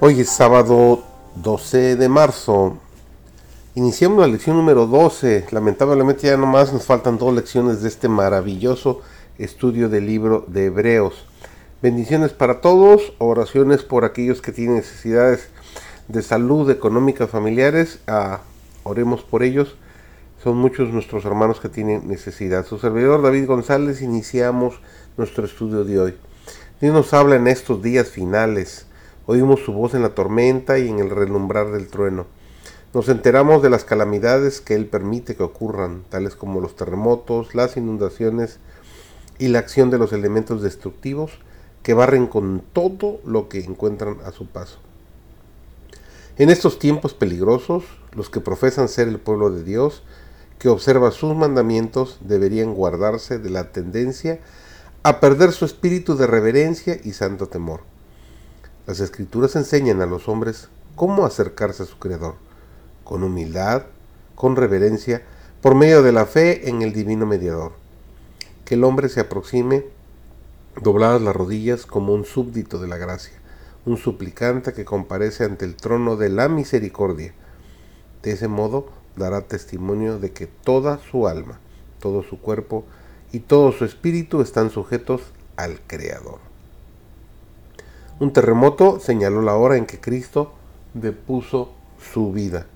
Hoy es sábado 12 de marzo. Iniciamos la lección número 12. Lamentablemente ya nomás nos faltan dos lecciones de este maravilloso estudio del libro de Hebreos. Bendiciones para todos, oraciones por aquellos que tienen necesidades de salud, económica, familiares. Ah, oremos por ellos. Son muchos nuestros hermanos que tienen necesidad. Su servidor David González iniciamos nuestro estudio de hoy. Dios nos habla en estos días finales. Oímos su voz en la tormenta y en el relumbrar del trueno. Nos enteramos de las calamidades que Él permite que ocurran, tales como los terremotos, las inundaciones y la acción de los elementos destructivos que barren con todo lo que encuentran a su paso. En estos tiempos peligrosos, los que profesan ser el pueblo de Dios, que observa sus mandamientos, deberían guardarse de la tendencia a perder su espíritu de reverencia y santo temor. Las escrituras enseñan a los hombres cómo acercarse a su Creador, con humildad, con reverencia, por medio de la fe en el divino mediador. Que el hombre se aproxime dobladas las rodillas como un súbdito de la gracia, un suplicante que comparece ante el trono de la misericordia. De ese modo dará testimonio de que toda su alma, todo su cuerpo, y todo su espíritu están sujetos al Creador. Un terremoto señaló la hora en que Cristo depuso su vida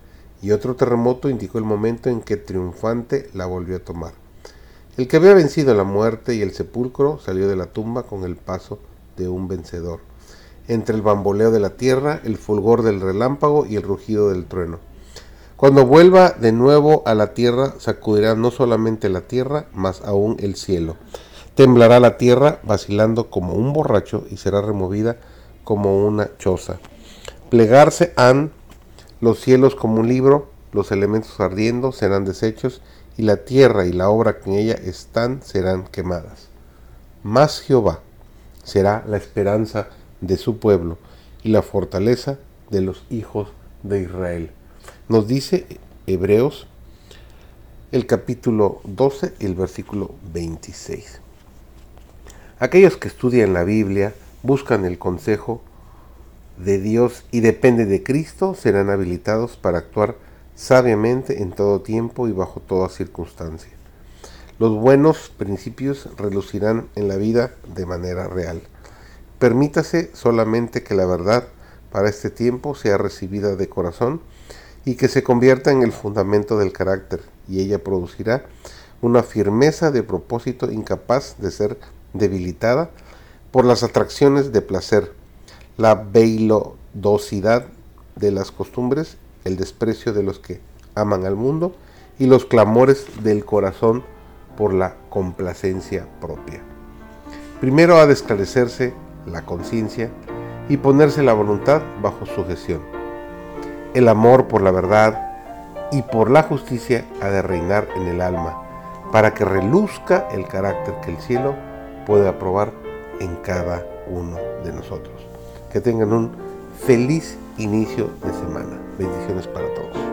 y otro terremoto indicó el momento en que triunfante la volvió a tomar. El que había vencido la muerte y el sepulcro salió de la tumba con el paso de un vencedor. Entre el bamboleo de la tierra, el fulgor del relámpago y el rugido del trueno. Cuando vuelva de nuevo a la tierra, sacudirá no solamente la tierra, mas aún el cielo. Temblará la tierra vacilando como un borracho y será removida como una choza. Plegarse han los cielos como un libro, los elementos ardiendo serán deshechos y la tierra y la obra que en ella están serán quemadas. Mas Jehová será la esperanza de su pueblo y la fortaleza de los hijos de Israel. Nos dice Hebreos el capítulo 12 y el versículo 26. Aquellos que estudian la Biblia, buscan el consejo de Dios y dependen de Cristo, serán habilitados para actuar sabiamente en todo tiempo y bajo toda circunstancia. Los buenos principios relucirán en la vida de manera real. Permítase solamente que la verdad para este tiempo sea recibida de corazón y que se convierta en el fundamento del carácter, y ella producirá una firmeza de propósito incapaz de ser debilitada por las atracciones de placer, la veilodosidad de las costumbres, el desprecio de los que aman al mundo y los clamores del corazón por la complacencia propia. Primero ha de esclarecerse la conciencia y ponerse la voluntad bajo sujeción el amor por la verdad y por la justicia ha de reinar en el alma, para que reluzca el carácter que el cielo puede aprobar en cada uno de nosotros. Que tengan un feliz inicio de semana. Bendiciones para todos.